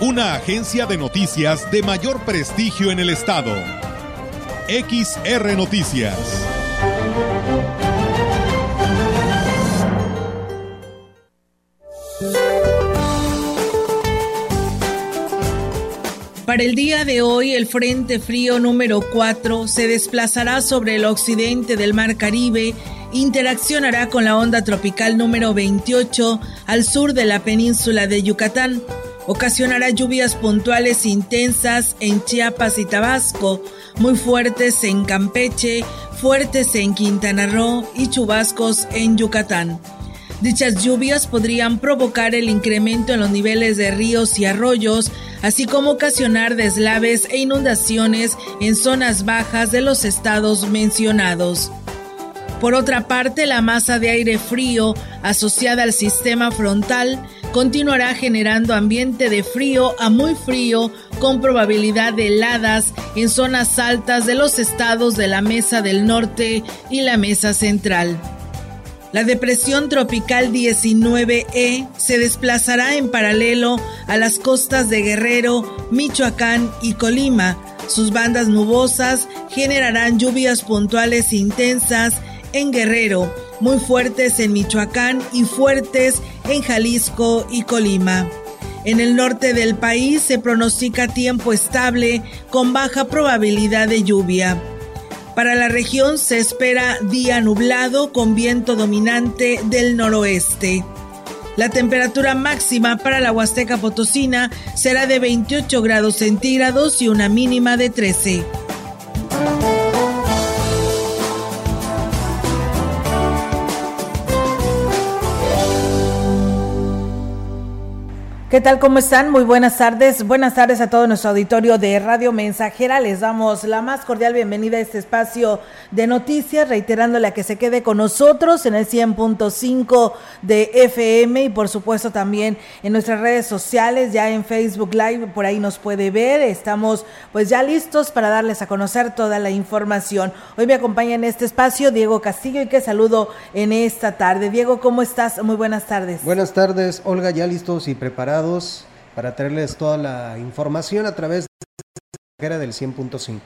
Una agencia de noticias de mayor prestigio en el estado. XR Noticias. Para el día de hoy, el Frente Frío número 4 se desplazará sobre el occidente del Mar Caribe, interaccionará con la onda tropical número 28 al sur de la península de Yucatán, ocasionará lluvias puntuales intensas en Chiapas y Tabasco, muy fuertes en Campeche, fuertes en Quintana Roo y chubascos en Yucatán. Dichas lluvias podrían provocar el incremento en los niveles de ríos y arroyos, así como ocasionar deslaves e inundaciones en zonas bajas de los estados mencionados. Por otra parte, la masa de aire frío asociada al sistema frontal continuará generando ambiente de frío a muy frío con probabilidad de heladas en zonas altas de los estados de la Mesa del Norte y la Mesa Central. La depresión tropical 19E se desplazará en paralelo a las costas de Guerrero, Michoacán y Colima. Sus bandas nubosas generarán lluvias puntuales intensas en Guerrero, muy fuertes en Michoacán y fuertes en Jalisco y Colima. En el norte del país se pronostica tiempo estable con baja probabilidad de lluvia. Para la región se espera día nublado con viento dominante del noroeste. La temperatura máxima para la Huasteca Potosina será de 28 grados centígrados y una mínima de 13. ¿Qué tal? ¿Cómo están? Muy buenas tardes. Buenas tardes a todo nuestro auditorio de Radio Mensajera. Les damos la más cordial bienvenida a este espacio de noticias, reiterándole a que se quede con nosotros en el 100.5 de FM y por supuesto también en nuestras redes sociales, ya en Facebook Live, por ahí nos puede ver. Estamos pues ya listos para darles a conocer toda la información. Hoy me acompaña en este espacio Diego Castillo y que saludo en esta tarde. Diego, ¿cómo estás? Muy buenas tardes. Buenas tardes, Olga, ya listos y preparados para traerles toda la información a través de la del 100.5.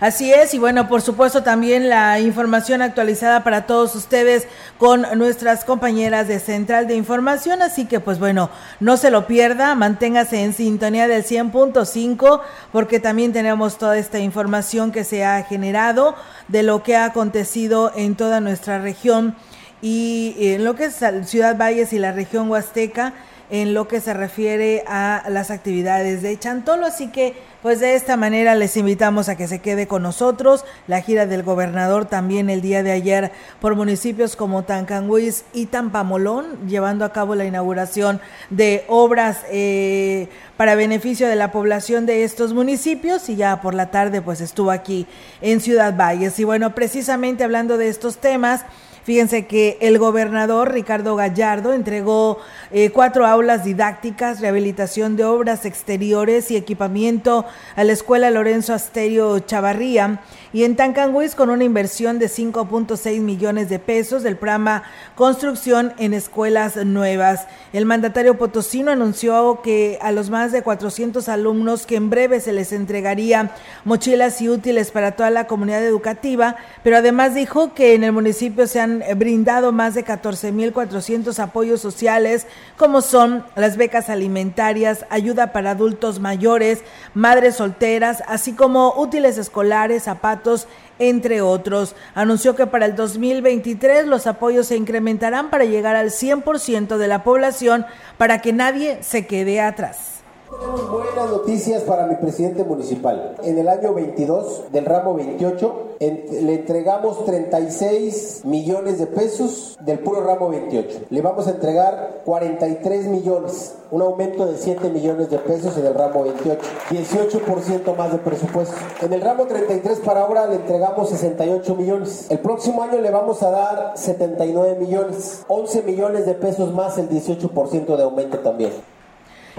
Así es, y bueno, por supuesto también la información actualizada para todos ustedes con nuestras compañeras de Central de Información, así que pues bueno, no se lo pierda, manténgase en sintonía del 100.5 porque también tenemos toda esta información que se ha generado de lo que ha acontecido en toda nuestra región y en lo que es Ciudad Valles y la región Huasteca en lo que se refiere a las actividades de Chantolo. Así que, pues de esta manera les invitamos a que se quede con nosotros. La gira del gobernador también el día de ayer por municipios como Tancanguis y Tampamolón, llevando a cabo la inauguración de obras eh, para beneficio de la población de estos municipios y ya por la tarde pues estuvo aquí en Ciudad Valles. Y bueno, precisamente hablando de estos temas, Fíjense que el gobernador Ricardo Gallardo entregó eh, cuatro aulas didácticas, rehabilitación de obras exteriores y equipamiento a la Escuela Lorenzo Asterio Chavarría y en Tancanguis con una inversión de 5.6 millones de pesos del programa Construcción en Escuelas Nuevas. El mandatario potosino anunció que a los más de 400 alumnos que en breve se les entregaría mochilas y útiles para toda la comunidad educativa, pero además dijo que en el municipio se han brindado más de 14.400 apoyos sociales como son las becas alimentarias, ayuda para adultos mayores, madres solteras, así como útiles escolares, zapatos, entre otros. Anunció que para el 2023 los apoyos se incrementarán para llegar al 100% de la población para que nadie se quede atrás. Tenemos buenas noticias para mi presidente municipal. En el año 22 del ramo 28 le entregamos 36 millones de pesos del puro ramo 28. Le vamos a entregar 43 millones, un aumento de 7 millones de pesos en el ramo 28, 18% más de presupuesto. En el ramo 33 para ahora le entregamos 68 millones. El próximo año le vamos a dar 79 millones, 11 millones de pesos más el 18% de aumento también.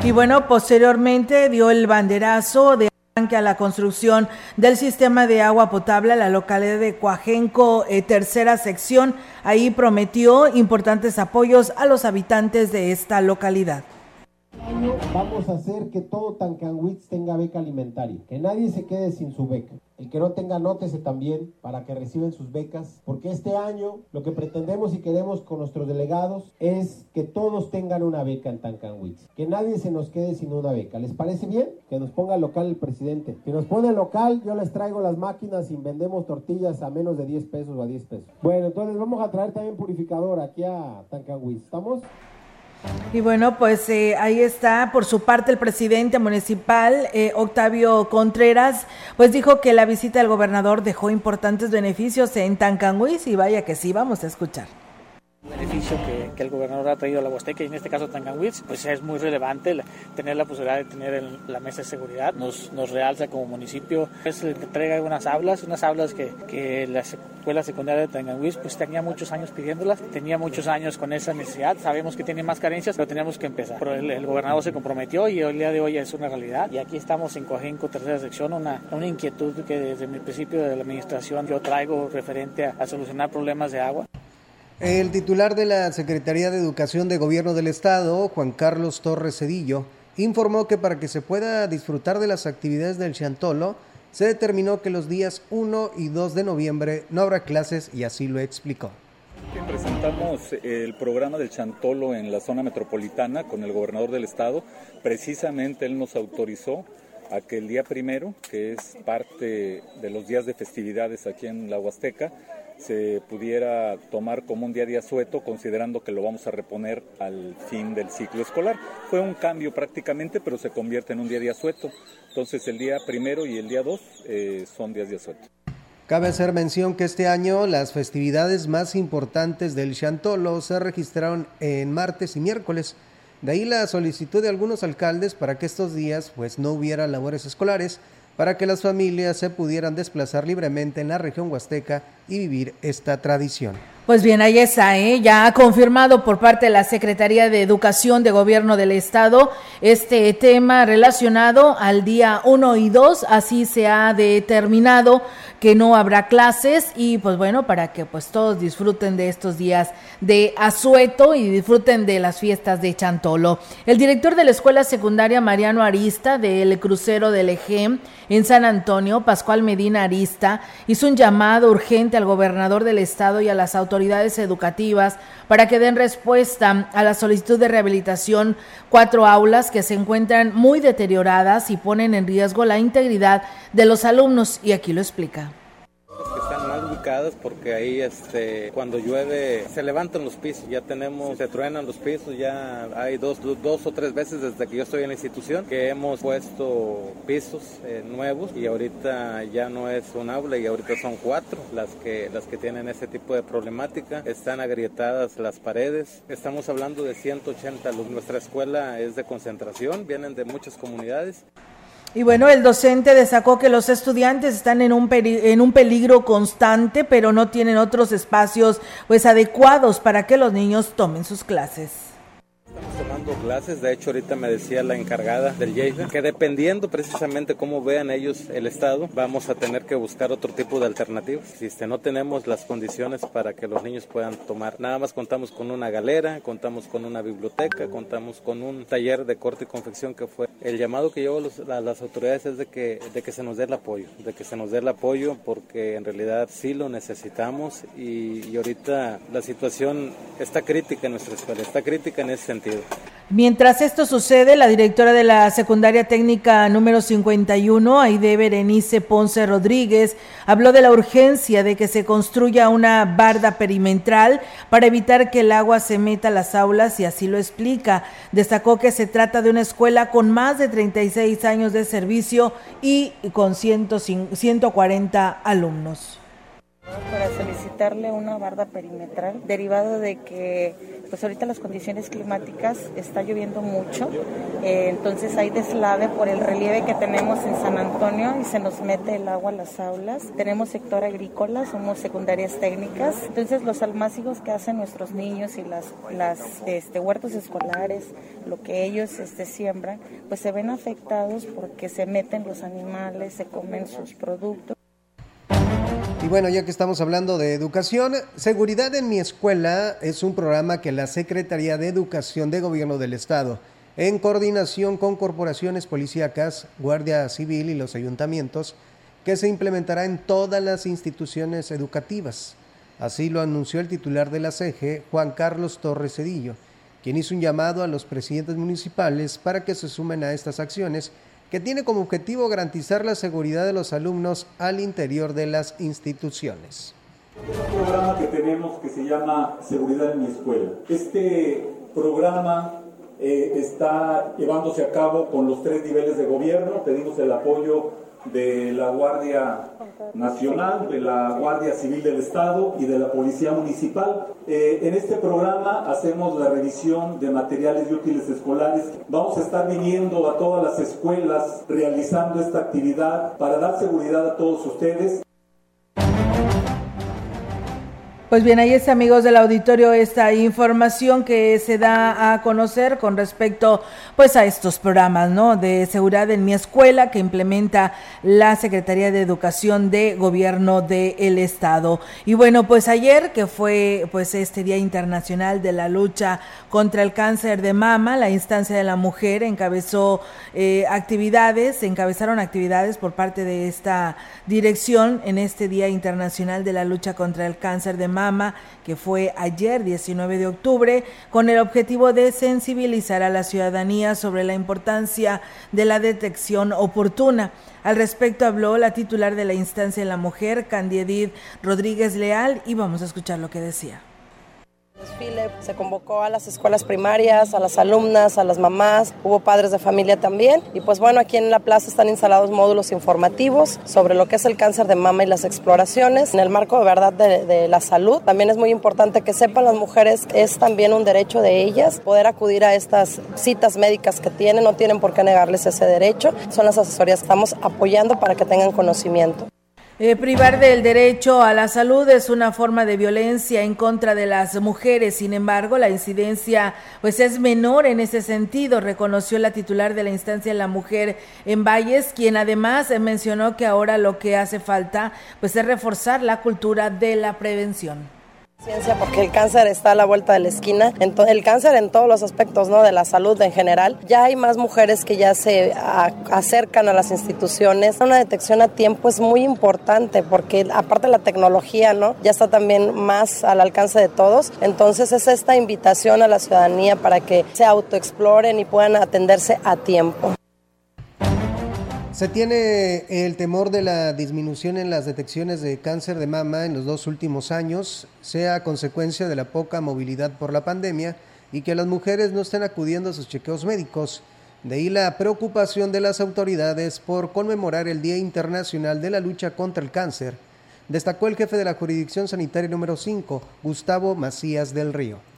Y bueno, posteriormente dio el banderazo de a la construcción del sistema de agua potable a la localidad de Coajenco, eh, tercera sección. Ahí prometió importantes apoyos a los habitantes de esta localidad vamos a hacer que todo Tancanwitz tenga beca alimentaria, que nadie se quede sin su beca. El que no tenga, nótese también para que reciben sus becas, porque este año lo que pretendemos y queremos con nuestros delegados es que todos tengan una beca en Tancanwitz, que nadie se nos quede sin una beca. ¿Les parece bien? Que nos ponga local el presidente. Que nos pone local, yo les traigo las máquinas y vendemos tortillas a menos de 10 pesos o a 10 pesos. Bueno, entonces vamos a traer también purificador aquí a Tancanwitz. ¿Estamos? Y bueno, pues eh, ahí está por su parte el presidente municipal, eh, Octavio Contreras, pues dijo que la visita del gobernador dejó importantes beneficios en Tancanguis y vaya que sí, vamos a escuchar beneficio que, que, el gobernador ha traído a la Huasteca y en este caso Tancanwitz, pues es muy relevante tener la posibilidad de tener la mesa de seguridad. Nos, nos realza como municipio, es le entrega unas aulas, unas aulas que, que la escuela secundaria de Tancanwitz pues tenía muchos años pidiéndolas, tenía muchos años con esa necesidad, sabemos que tiene más carencias, pero teníamos que empezar. Pero el, gobernador se comprometió y el día de hoy es una realidad y aquí estamos en Coajenco, tercera sección, una, una inquietud que desde mi principio de la administración yo traigo referente a solucionar problemas de agua. El titular de la Secretaría de Educación de Gobierno del Estado, Juan Carlos Torres Cedillo, informó que para que se pueda disfrutar de las actividades del Chantolo, se determinó que los días 1 y 2 de noviembre no habrá clases y así lo explicó. Presentamos el programa del Chantolo en la zona metropolitana con el gobernador del estado. Precisamente él nos autorizó a que el día primero, que es parte de los días de festividades aquí en la Huasteca, se pudiera tomar como un día de asueto, considerando que lo vamos a reponer al fin del ciclo escolar. Fue un cambio prácticamente, pero se convierte en un día de asueto. Entonces el día primero y el día dos eh, son días de asueto. Cabe hacer mención que este año las festividades más importantes del Chantolo se registraron en martes y miércoles. De ahí la solicitud de algunos alcaldes para que estos días pues no hubiera labores escolares para que las familias se pudieran desplazar libremente en la región huasteca y vivir esta tradición. Pues bien, ahí está, ¿eh? ya ha confirmado por parte de la Secretaría de Educación de Gobierno del Estado este tema relacionado al día 1 y 2, así se ha determinado que no habrá clases y pues bueno, para que pues todos disfruten de estos días de asueto y disfruten de las fiestas de Chantolo. El director de la Escuela Secundaria Mariano Arista del crucero del EGEM en San Antonio, Pascual Medina Arista, hizo un llamado urgente al gobernador del estado y a las autoridades educativas para que den respuesta a la solicitud de rehabilitación cuatro aulas que se encuentran muy deterioradas y ponen en riesgo la integridad de los alumnos y aquí lo explica porque ahí este cuando llueve se levantan los pisos, ya tenemos, se truenan los pisos, ya hay dos, dos o tres veces desde que yo estoy en la institución que hemos puesto pisos eh, nuevos y ahorita ya no es un aula y ahorita son cuatro las que, las que tienen ese tipo de problemática, están agrietadas las paredes, estamos hablando de 180 alumnos, nuestra escuela es de concentración, vienen de muchas comunidades. Y bueno, el docente destacó que los estudiantes están en un, en un peligro constante, pero no tienen otros espacios pues adecuados para que los niños tomen sus clases tomando clases, de hecho ahorita me decía la encargada del Yeida que dependiendo precisamente cómo vean ellos el estado, vamos a tener que buscar otro tipo de alternativas. Si este, no tenemos las condiciones para que los niños puedan tomar, nada más contamos con una galera, contamos con una biblioteca, contamos con un taller de corte y confección que fue el llamado que llevo a las autoridades es de que, de que se nos dé el apoyo, de que se nos dé el apoyo porque en realidad sí lo necesitamos y, y ahorita la situación está crítica en nuestra escuela, está crítica en ese sentido. Mientras esto sucede, la directora de la secundaria técnica número 51, Aide Berenice Ponce Rodríguez, habló de la urgencia de que se construya una barda perimetral para evitar que el agua se meta a las aulas y así lo explica. Destacó que se trata de una escuela con más de 36 años de servicio y con 140 alumnos para solicitarle una barda perimetral derivado de que pues ahorita las condiciones climáticas está lloviendo mucho eh, entonces hay deslave por el relieve que tenemos en San Antonio y se nos mete el agua a las aulas. Tenemos sector agrícola somos secundarias técnicas. Entonces los almácigos que hacen nuestros niños y las las este, huertos escolares lo que ellos este, siembran pues se ven afectados porque se meten los animales se comen sus productos y bueno, ya que estamos hablando de educación, Seguridad en mi escuela es un programa que la Secretaría de Educación de Gobierno del Estado, en coordinación con corporaciones policíacas, Guardia Civil y los ayuntamientos, que se implementará en todas las instituciones educativas. Así lo anunció el titular de la CEGE, Juan Carlos Torres Cedillo, quien hizo un llamado a los presidentes municipales para que se sumen a estas acciones que tiene como objetivo garantizar la seguridad de los alumnos al interior de las instituciones. Un programa que tenemos que se llama Seguridad en mi escuela. Este programa eh, está llevándose a cabo con los tres niveles de gobierno. Pedimos el apoyo de la Guardia Nacional, de la Guardia Civil del Estado y de la Policía Municipal. Eh, en este programa hacemos la revisión de materiales y útiles escolares. Vamos a estar viniendo a todas las escuelas realizando esta actividad para dar seguridad a todos ustedes. Pues bien, ahí está, amigos del auditorio, esta información que se da a conocer con respecto pues a estos programas, ¿no? De seguridad en mi escuela que implementa la Secretaría de Educación de Gobierno del Estado. Y bueno, pues ayer que fue pues este Día Internacional de la Lucha contra el Cáncer de Mama, la instancia de la mujer encabezó eh, actividades, encabezaron actividades por parte de esta dirección en este Día Internacional de la Lucha contra el Cáncer de Mama, que fue ayer 19 de octubre, con el objetivo de sensibilizar a la ciudadanía sobre la importancia de la detección oportuna. Al respecto habló la titular de la instancia de la mujer, Candiedid Rodríguez Leal, y vamos a escuchar lo que decía desfile se convocó a las escuelas primarias, a las alumnas, a las mamás, hubo padres de familia también. Y pues bueno, aquí en la plaza están instalados módulos informativos sobre lo que es el cáncer de mama y las exploraciones. En el marco de verdad de, la salud, también es muy importante que sepan las mujeres es también un derecho de ellas poder acudir a estas citas médicas que tienen, no tienen por qué negarles ese derecho. Son las asesorías que estamos apoyando para que tengan conocimiento. Eh, privar del derecho a la salud es una forma de violencia en contra de las mujeres. Sin embargo, la incidencia pues es menor en ese sentido, reconoció la titular de la instancia de la mujer en Valles, quien además mencionó que ahora lo que hace falta pues es reforzar la cultura de la prevención porque el cáncer está a la vuelta de la esquina, el cáncer en todos los aspectos, ¿no? De la salud en general. Ya hay más mujeres que ya se acercan a las instituciones. Una detección a tiempo es muy importante porque aparte la tecnología, ¿no? Ya está también más al alcance de todos. Entonces es esta invitación a la ciudadanía para que se autoexploren y puedan atenderse a tiempo. Se tiene el temor de la disminución en las detecciones de cáncer de mama en los dos últimos años, sea consecuencia de la poca movilidad por la pandemia y que las mujeres no estén acudiendo a sus chequeos médicos. De ahí la preocupación de las autoridades por conmemorar el Día Internacional de la Lucha contra el Cáncer, destacó el jefe de la Jurisdicción Sanitaria número 5, Gustavo Macías del Río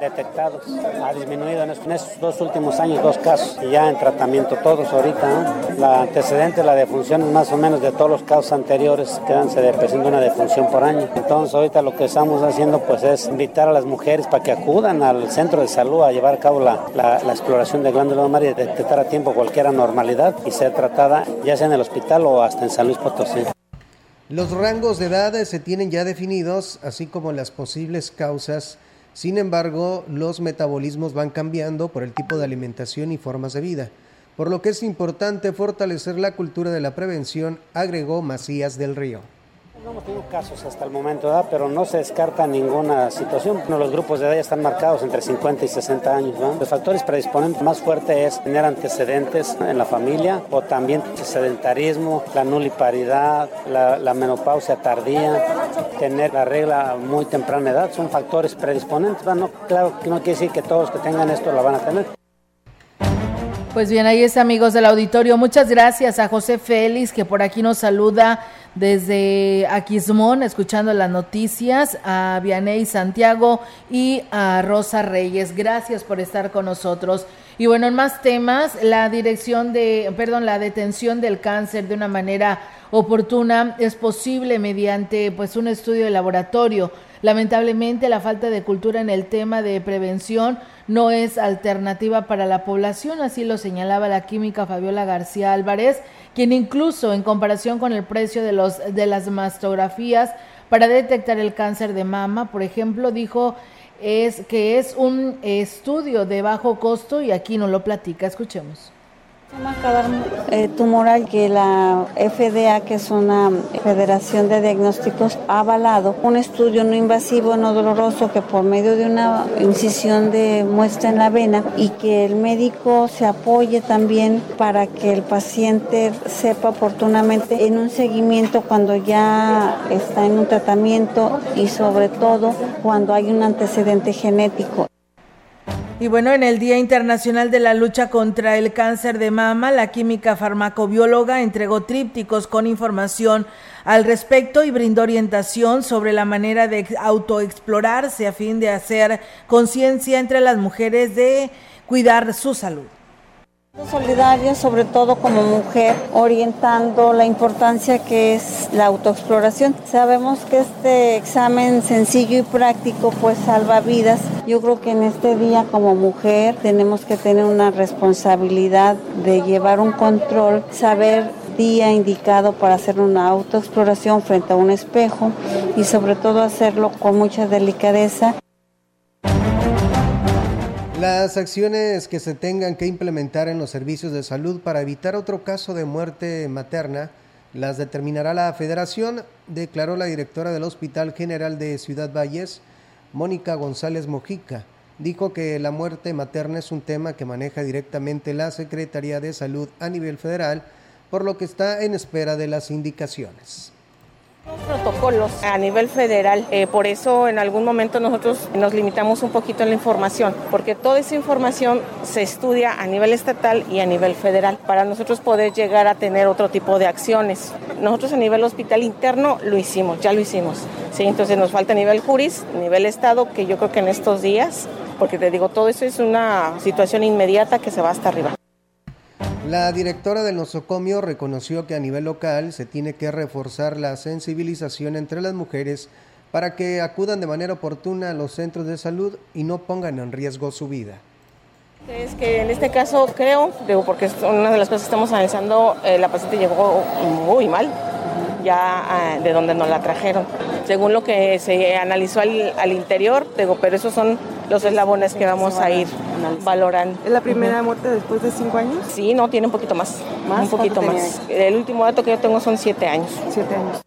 detectados. Ha disminuido en estos dos últimos años dos casos y ya en tratamiento todos ahorita. La antecedente, la defunción es más o menos de todos los casos anteriores, quedanse de presente una defunción por año. Entonces ahorita lo que estamos haciendo pues es invitar a las mujeres para que acudan al centro de salud a llevar a cabo la, la, exploración de glándula mamaria y detectar a tiempo cualquier anormalidad y ser tratada ya sea en el hospital o hasta en San Luis Potosí. Los rangos de edad se tienen ya definidos, así como las posibles causas sin embargo, los metabolismos van cambiando por el tipo de alimentación y formas de vida, por lo que es importante fortalecer la cultura de la prevención, agregó Macías del Río No hemos tenido casos hasta el momento, pero no se descarta ninguna situación. Los grupos de edad ya están marcados entre 50 y 60 años. Los factores predisponentes más fuertes es tener antecedentes en la familia o también sedentarismo, la nuliparidad, la, menopausia tardía, tener la regla muy temprana edad, son factores predisponentes. claro que no quiere decir que todos los que tengan esto la van a tener. Pues bien, ahí es amigos del auditorio. Muchas gracias a José Félix que por aquí nos saluda desde Aquismón, escuchando las noticias, a Vianey Santiago y a Rosa Reyes. Gracias por estar con nosotros. Y bueno, en más temas, la dirección de, perdón, la detención del cáncer de una manera oportuna es posible mediante pues un estudio de laboratorio. Lamentablemente, la falta de cultura en el tema de prevención no es alternativa para la población, así lo señalaba la química Fabiola García Álvarez, quien incluso en comparación con el precio de, los, de las mastografías para detectar el cáncer de mama, por ejemplo, dijo es que es un estudio de bajo costo y aquí nos lo platica, escuchemos eh, tumoral que la FDA, que es una federación de diagnósticos, ha avalado un estudio no invasivo, no doloroso, que por medio de una incisión de muestra en la vena y que el médico se apoye también para que el paciente sepa oportunamente en un seguimiento cuando ya está en un tratamiento y sobre todo cuando hay un antecedente genético. Y bueno, en el Día Internacional de la Lucha contra el Cáncer de Mama, la química farmacobióloga entregó trípticos con información al respecto y brindó orientación sobre la manera de autoexplorarse a fin de hacer conciencia entre las mujeres de cuidar su salud. Solidaria, sobre todo como mujer, orientando la importancia que es la autoexploración. Sabemos que este examen sencillo y práctico pues salva vidas. Yo creo que en este día como mujer tenemos que tener una responsabilidad de llevar un control, saber día indicado para hacer una autoexploración frente a un espejo y sobre todo hacerlo con mucha delicadeza las acciones que se tengan que implementar en los servicios de salud para evitar otro caso de muerte materna las determinará la Federación, declaró la directora del Hospital General de Ciudad Valles, Mónica González Mojica. Dijo que la muerte materna es un tema que maneja directamente la Secretaría de Salud a nivel federal, por lo que está en espera de las indicaciones protocolos a nivel federal. Eh, por eso en algún momento nosotros nos limitamos un poquito en la información, porque toda esa información se estudia a nivel estatal y a nivel federal para nosotros poder llegar a tener otro tipo de acciones. Nosotros a nivel hospital interno lo hicimos, ya lo hicimos. Sí, entonces nos falta a nivel juris, nivel estado, que yo creo que en estos días, porque te digo, todo eso es una situación inmediata que se va hasta arriba. La directora del nosocomio reconoció que a nivel local se tiene que reforzar la sensibilización entre las mujeres para que acudan de manera oportuna a los centros de salud y no pongan en riesgo su vida. Es que en este caso creo, porque es una de las cosas que estamos analizando, eh, la paciente llegó muy mal, ya ah, de donde nos la trajeron. Según lo que se analizó al, interior, digo, pero esos son los eslabones que vamos a ir valorando. ¿Es la primera muerte después de cinco años? Sí, no, tiene un poquito más. ¿Más? Un poquito más. El último dato que yo tengo son siete años. Siete años.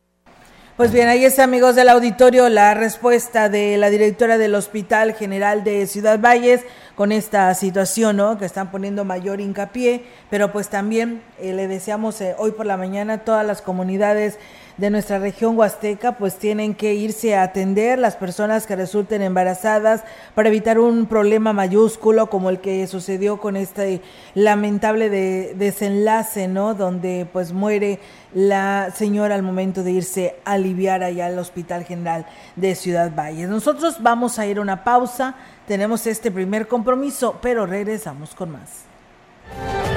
Pues bien, ahí está, amigos del auditorio, la respuesta de la directora del Hospital General de Ciudad Valles con esta situación, ¿no? Que están poniendo mayor hincapié, pero pues también eh, le deseamos eh, hoy por la mañana todas las comunidades de nuestra región huasteca pues tienen que irse a atender las personas que resulten embarazadas para evitar un problema mayúsculo como el que sucedió con este lamentable desenlace, ¿no? Donde pues muere la señora al momento de irse a aliviar allá al Hospital General de Ciudad Valles. Nosotros vamos a ir a una pausa, tenemos este primer compromiso, pero regresamos con más.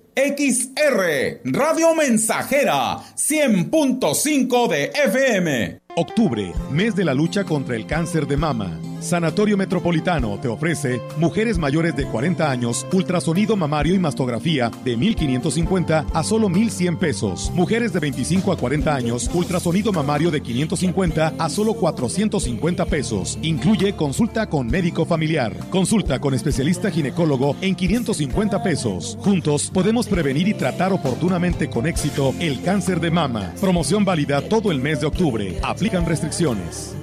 XR, Radio Mensajera, 100.5 de FM. Octubre, mes de la lucha contra el cáncer de mama. Sanatorio Metropolitano te ofrece mujeres mayores de 40 años, ultrasonido mamario y mastografía de 1.550 a solo 1.100 pesos. Mujeres de 25 a 40 años, ultrasonido mamario de 550 a solo 450 pesos. Incluye consulta con médico familiar. Consulta con especialista ginecólogo en 550 pesos. Juntos podemos prevenir y tratar oportunamente con éxito el cáncer de mama. Promoción válida todo el mes de octubre. Aplican restricciones.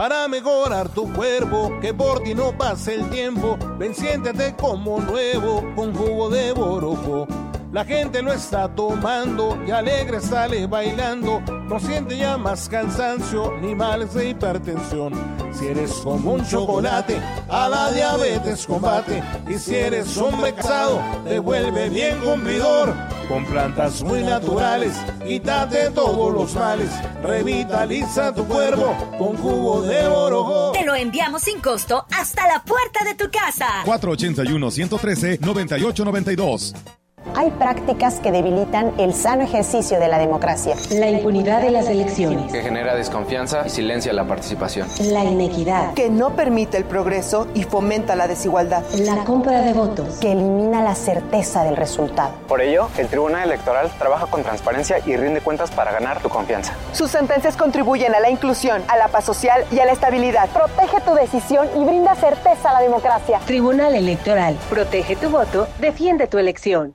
Para mejorar tu cuerpo, que por ti no pase el tiempo, ven siéntete como nuevo con jugo de borojo. La gente lo está tomando y alegre sale bailando. No siente ya más cansancio ni males de hipertensión. Si eres como un chocolate, a la diabetes combate. Y si eres hombre casado, te vuelve bien cumplidor. Con plantas muy naturales, quítate todos los males. Revitaliza tu cuerpo con jugo de orojo. Te lo enviamos sin costo hasta la puerta de tu casa. 481-113-9892. Hay prácticas que debilitan el sano ejercicio de la democracia. La impunidad de las elecciones. Que genera desconfianza y silencia la participación. La inequidad. Que no permite el progreso y fomenta la desigualdad. La compra de votos. Que elimina la certeza del resultado. Por ello, el Tribunal Electoral trabaja con transparencia y rinde cuentas para ganar tu confianza. Sus sentencias contribuyen a la inclusión, a la paz social y a la estabilidad. Protege tu decisión y brinda certeza a la democracia. Tribunal Electoral. Protege tu voto, defiende tu elección.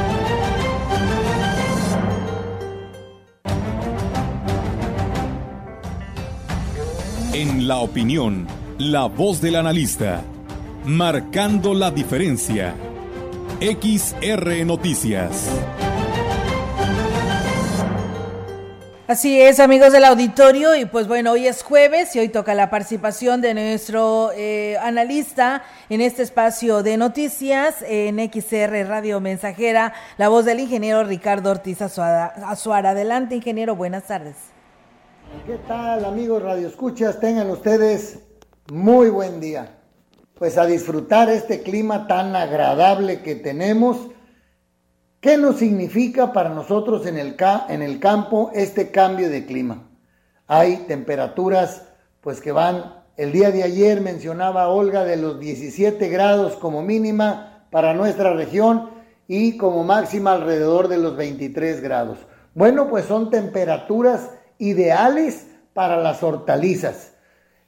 En la opinión, la voz del analista, marcando la diferencia. XR Noticias. Así es, amigos del auditorio, y pues bueno, hoy es jueves y hoy toca la participación de nuestro eh, analista en este espacio de noticias en XR Radio Mensajera, la voz del ingeniero Ricardo Ortiz Azuara. Adelante, ingeniero, buenas tardes. ¿Qué tal, amigos Radio Escuchas? Tengan ustedes muy buen día. Pues a disfrutar este clima tan agradable que tenemos ¿Qué nos significa para nosotros en el, en el campo este cambio de clima? Hay temperaturas pues que van, el día de ayer mencionaba Olga de los 17 grados como mínima para nuestra región y como máxima alrededor de los 23 grados. Bueno, pues son temperaturas ideales para las hortalizas.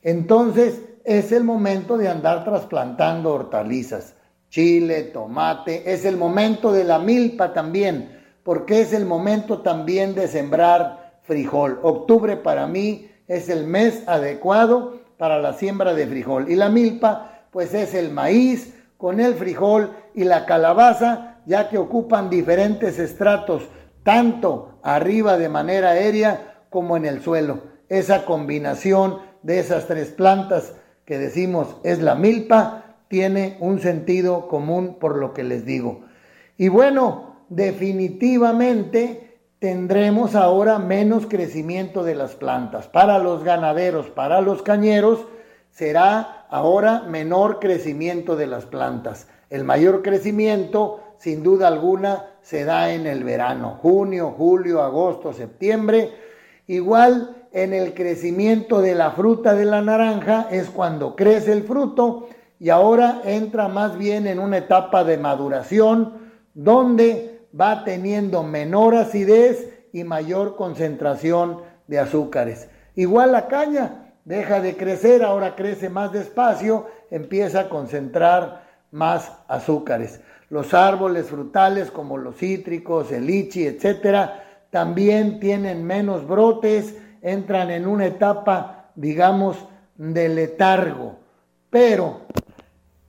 Entonces es el momento de andar trasplantando hortalizas chile, tomate. Es el momento de la milpa también, porque es el momento también de sembrar frijol. Octubre para mí es el mes adecuado para la siembra de frijol. Y la milpa, pues es el maíz con el frijol y la calabaza, ya que ocupan diferentes estratos, tanto arriba de manera aérea como en el suelo. Esa combinación de esas tres plantas que decimos es la milpa, tiene un sentido común por lo que les digo. Y bueno, definitivamente tendremos ahora menos crecimiento de las plantas. Para los ganaderos, para los cañeros, será ahora menor crecimiento de las plantas. El mayor crecimiento, sin duda alguna, se da en el verano, junio, julio, agosto, septiembre. Igual en el crecimiento de la fruta de la naranja es cuando crece el fruto y ahora entra más bien en una etapa de maduración donde va teniendo menor acidez y mayor concentración de azúcares. Igual la caña deja de crecer, ahora crece más despacio, empieza a concentrar más azúcares. Los árboles frutales como los cítricos, el lichi, etcétera, también tienen menos brotes, entran en una etapa, digamos, de letargo. Pero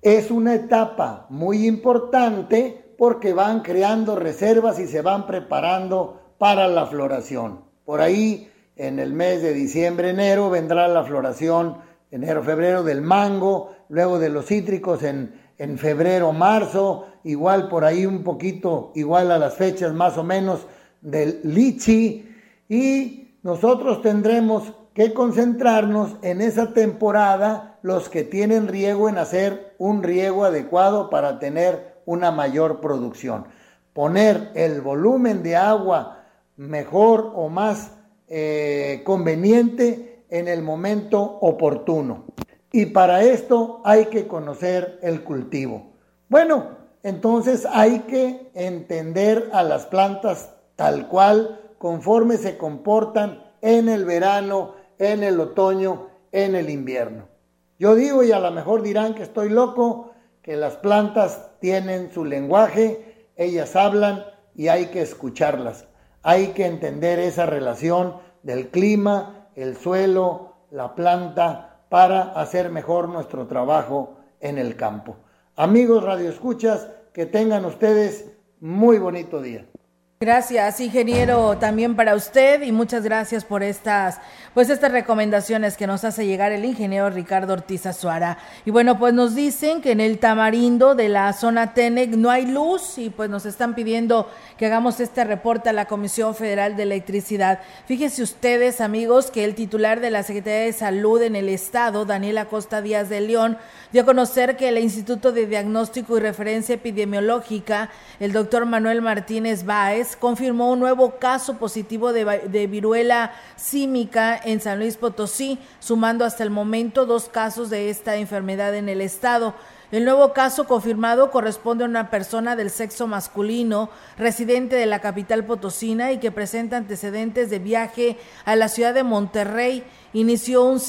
es una etapa muy importante porque van creando reservas y se van preparando para la floración. Por ahí, en el mes de diciembre, enero, vendrá la floración, enero, febrero, del mango, luego de los cítricos en, en febrero, marzo, igual por ahí un poquito, igual a las fechas más o menos del lichi, y nosotros tendremos que concentrarnos en esa temporada los que tienen riego en hacer un riego adecuado para tener una mayor producción. Poner el volumen de agua mejor o más eh, conveniente en el momento oportuno. Y para esto hay que conocer el cultivo. Bueno, entonces hay que entender a las plantas tal cual, conforme se comportan en el verano, en el otoño, en el invierno. Yo digo, y a lo mejor dirán que estoy loco, que las plantas tienen su lenguaje, ellas hablan y hay que escucharlas. Hay que entender esa relación del clima, el suelo, la planta, para hacer mejor nuestro trabajo en el campo. Amigos radioescuchas, que tengan ustedes muy bonito día. Gracias, ingeniero, también para usted y muchas gracias por estas, pues estas recomendaciones que nos hace llegar el ingeniero Ricardo Ortiz Azuara. Y bueno, pues nos dicen que en el Tamarindo de la zona TENEC no hay luz y pues nos están pidiendo que hagamos este reporte a la Comisión Federal de Electricidad. Fíjense ustedes, amigos, que el titular de la Secretaría de Salud en el estado, Daniel Acosta Díaz de León, dio a conocer que el Instituto de Diagnóstico y Referencia Epidemiológica, el doctor Manuel Martínez Báez, confirmó un nuevo caso positivo de, viruela símica en San Luis Potosí, sumando hasta el momento dos casos de esta enfermedad en el estado. El nuevo caso confirmado corresponde a una persona del sexo masculino, residente de la capital potosina y que presenta antecedentes de viaje a la ciudad de Monterrey. Inició un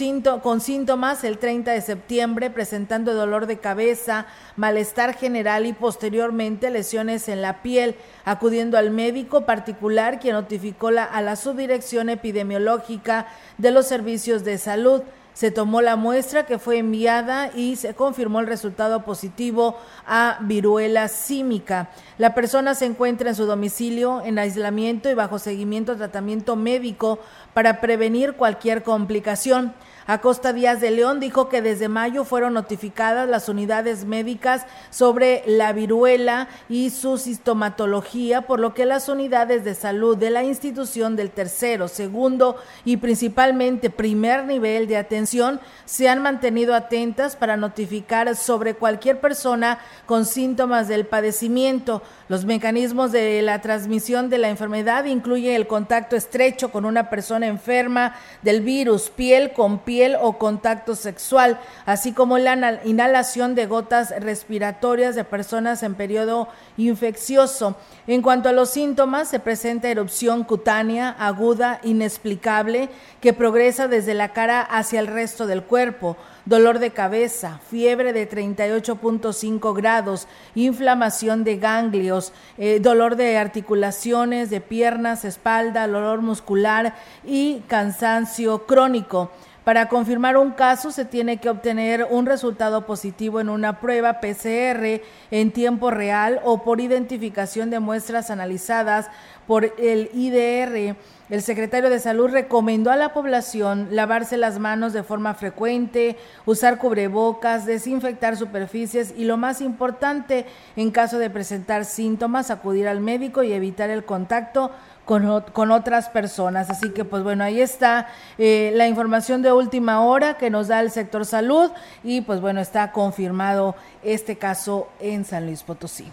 con síntomas el 30 de septiembre, presentando dolor de cabeza, malestar general y posteriormente lesiones en la piel, acudiendo al médico particular quien notificó a la subdirección epidemiológica de los servicios de salud. Se tomó la muestra que fue enviada y se confirmó el resultado positivo a viruela símica. La persona se encuentra en su domicilio en aislamiento y bajo seguimiento tratamiento médico para prevenir cualquier complicación. Acosta Díaz de León dijo que desde mayo fueron notificadas las unidades médicas sobre la viruela y su sintomatología, por lo que las unidades de salud de la institución del tercero, segundo y principalmente primer nivel de atención se han mantenido atentas para notificar sobre cualquier persona con síntomas del padecimiento. Los mecanismos de la transmisión de la enfermedad incluyen el contacto estrecho con una persona enferma del virus, piel con piel, o contacto sexual, así como la inhalación de gotas respiratorias de personas en periodo infeccioso. En cuanto a los síntomas, se presenta erupción cutánea aguda, inexplicable, que progresa desde la cara hacia el resto del cuerpo dolor de cabeza, fiebre de 38.5 grados, inflamación de ganglios, eh, dolor de articulaciones, de piernas, espalda, dolor muscular y cansancio crónico. Para confirmar un caso se tiene que obtener un resultado positivo en una prueba PCR en tiempo real o por identificación de muestras analizadas por el IDR. El secretario de Salud recomendó a la población lavarse las manos de forma frecuente, usar cubrebocas, desinfectar superficies y lo más importante, en caso de presentar síntomas, acudir al médico y evitar el contacto con, otras personas. Así que pues bueno, ahí está eh, la información de última hora que nos da el sector salud y pues bueno, está confirmado este caso en San Luis Potosí.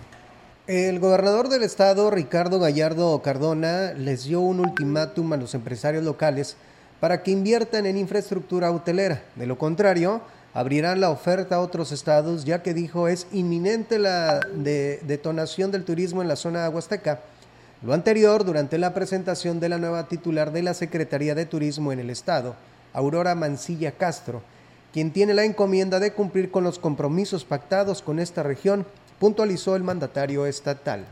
El gobernador del estado, Ricardo Gallardo Cardona, les dio un ultimátum a los empresarios locales para que inviertan en infraestructura hotelera. De lo contrario, abrirán la oferta a otros estados, ya que dijo es inminente la detonación del turismo en la zona Huasteca lo anterior durante la presentación de la nueva titular de la Secretaría de Turismo en el Estado, Aurora Mancilla Castro, quien tiene la encomienda de cumplir con los compromisos pactados con esta región, puntualizó el mandatario estatal.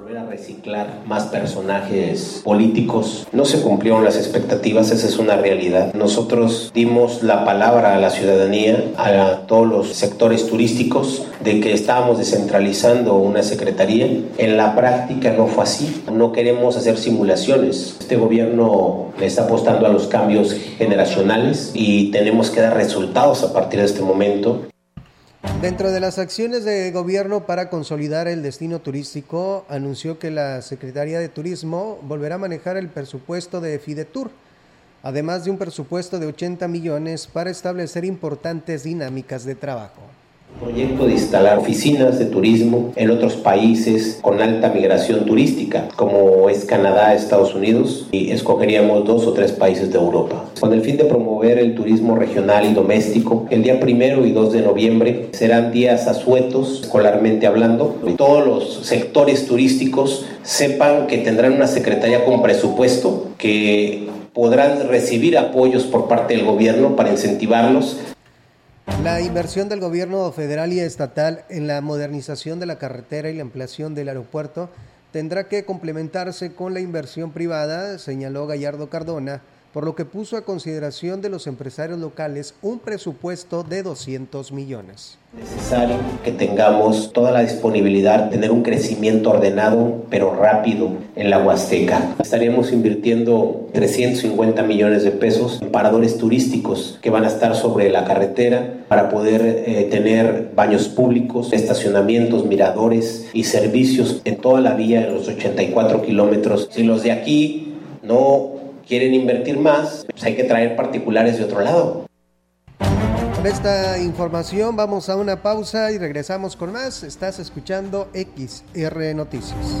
Volver a reciclar más personajes políticos. No se cumplieron las expectativas, esa es una realidad. Nosotros dimos la palabra a la ciudadanía, a todos los sectores turísticos, de que estábamos descentralizando una secretaría. En la práctica no fue así. No queremos hacer simulaciones. Este gobierno le está apostando a los cambios generacionales y tenemos que dar resultados a partir de este momento. Dentro de las acciones de gobierno para consolidar el destino turístico, anunció que la Secretaría de Turismo volverá a manejar el presupuesto de Fidetur, además de un presupuesto de 80 millones para establecer importantes dinámicas de trabajo proyecto de instalar oficinas de turismo en otros países con alta migración turística, como es Canadá, Estados Unidos, y escogeríamos dos o tres países de Europa. Con el fin de promover el turismo regional y doméstico, el día primero y 2 de noviembre serán días asuetos, escolarmente hablando, todos los sectores turísticos sepan que tendrán una secretaría con presupuesto que podrán recibir apoyos por parte del gobierno para incentivarlos la inversión del gobierno federal y estatal en la modernización de la carretera y la ampliación del aeropuerto tendrá que complementarse con la inversión privada, señaló Gallardo Cardona, por lo que puso a consideración de los empresarios locales un presupuesto de 200 millones necesario que tengamos toda la disponibilidad, tener un crecimiento ordenado pero rápido en la Huasteca. Estaríamos invirtiendo 350 millones de pesos en paradores turísticos que van a estar sobre la carretera para poder eh, tener baños públicos, estacionamientos, miradores y servicios en toda la vía en los 84 kilómetros. Si los de aquí no quieren invertir más, pues hay que traer particulares de otro lado. Con esta información vamos a una pausa y regresamos con más. Estás escuchando XR Noticias.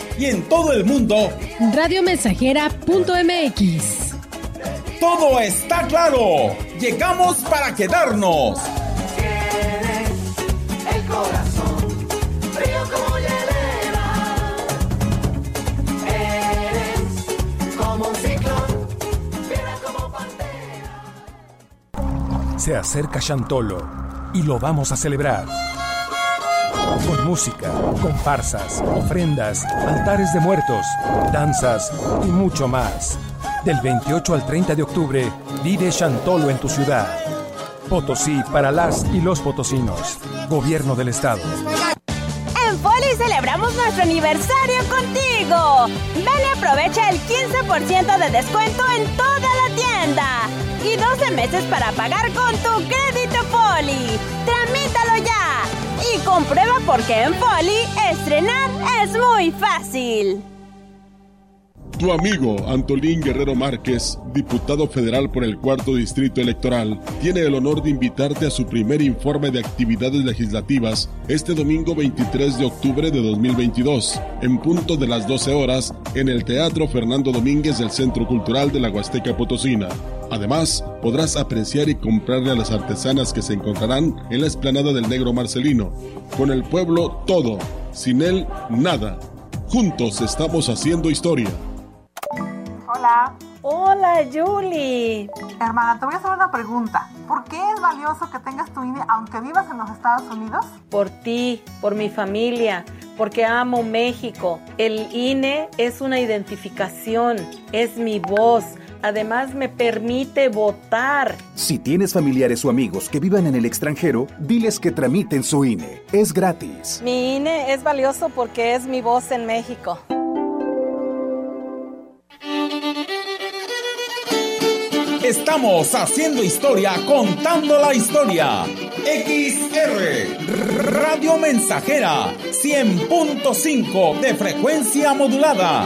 Y en todo el mundo, radiomensajera.mx. Todo está claro. Llegamos para quedarnos corazón, frío como hielera. Eres como un ciclón, fiera como pantera. Se acerca Chantolo y lo vamos a celebrar. Con música, comparsas, ofrendas, altares de muertos, danzas y mucho más. Del 28 al 30 de octubre, vive Chantolo en tu ciudad. Potosí para las y los potosinos. Gobierno del Estado. En Foli celebramos nuestro aniversario contigo. Ven y aprovecha el 15% de descuento en toda la tienda. Y 12 meses para pagar con tu crédito Foli. Tramítalo ya. Y comprueba por qué en Foli estrenar es muy fácil. Tu amigo Antolín Guerrero Márquez, diputado federal por el cuarto distrito electoral, tiene el honor de invitarte a su primer informe de actividades legislativas este domingo 23 de octubre de 2022, en punto de las 12 horas, en el Teatro Fernando Domínguez del Centro Cultural de la Huasteca Potosina. Además, podrás apreciar y comprarle a las artesanas que se encontrarán en la explanada del Negro Marcelino. Con el pueblo todo, sin él nada. Juntos estamos haciendo historia. Hola. Hola, Julie. Hermana, te voy a hacer una pregunta. ¿Por qué es valioso que tengas tu INE aunque vivas en los Estados Unidos? Por ti, por mi familia, porque amo México. El INE es una identificación, es mi voz Además, me permite votar. Si tienes familiares o amigos que vivan en el extranjero, diles que tramiten su INE. Es gratis. Mi INE es valioso porque es mi voz en México. Estamos haciendo historia, contando la historia. XR Radio Mensajera 100.5 de frecuencia modulada.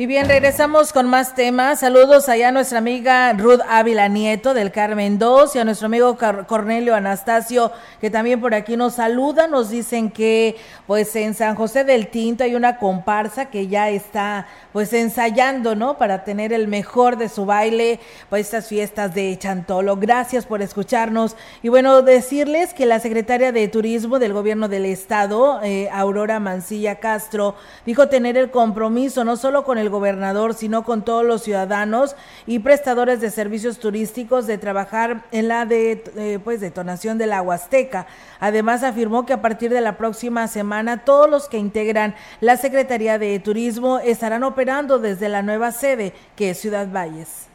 Y bien, regresamos con más temas. Saludos allá a nuestra amiga Ruth Ávila Nieto del Carmen 2 y a nuestro amigo Cornelio Anastasio, que también por aquí nos saluda. Nos dicen que pues en San José del Tinto hay una comparsa que ya está pues ensayando, ¿no? Para tener el mejor de su baile para estas fiestas de Chantolo. Gracias por escucharnos. Y bueno, decirles que la secretaria de Turismo del Gobierno del Estado, eh, Aurora Mancilla Castro, dijo tener el compromiso no solo con el gobernador, sino con todos los ciudadanos y prestadores de servicios turísticos de trabajar en la de, eh, pues, detonación de la Huasteca. Además, afirmó que a partir de la próxima semana todos los que integran la Secretaría de Turismo estarán operando desde la nueva sede, que es Ciudad Valles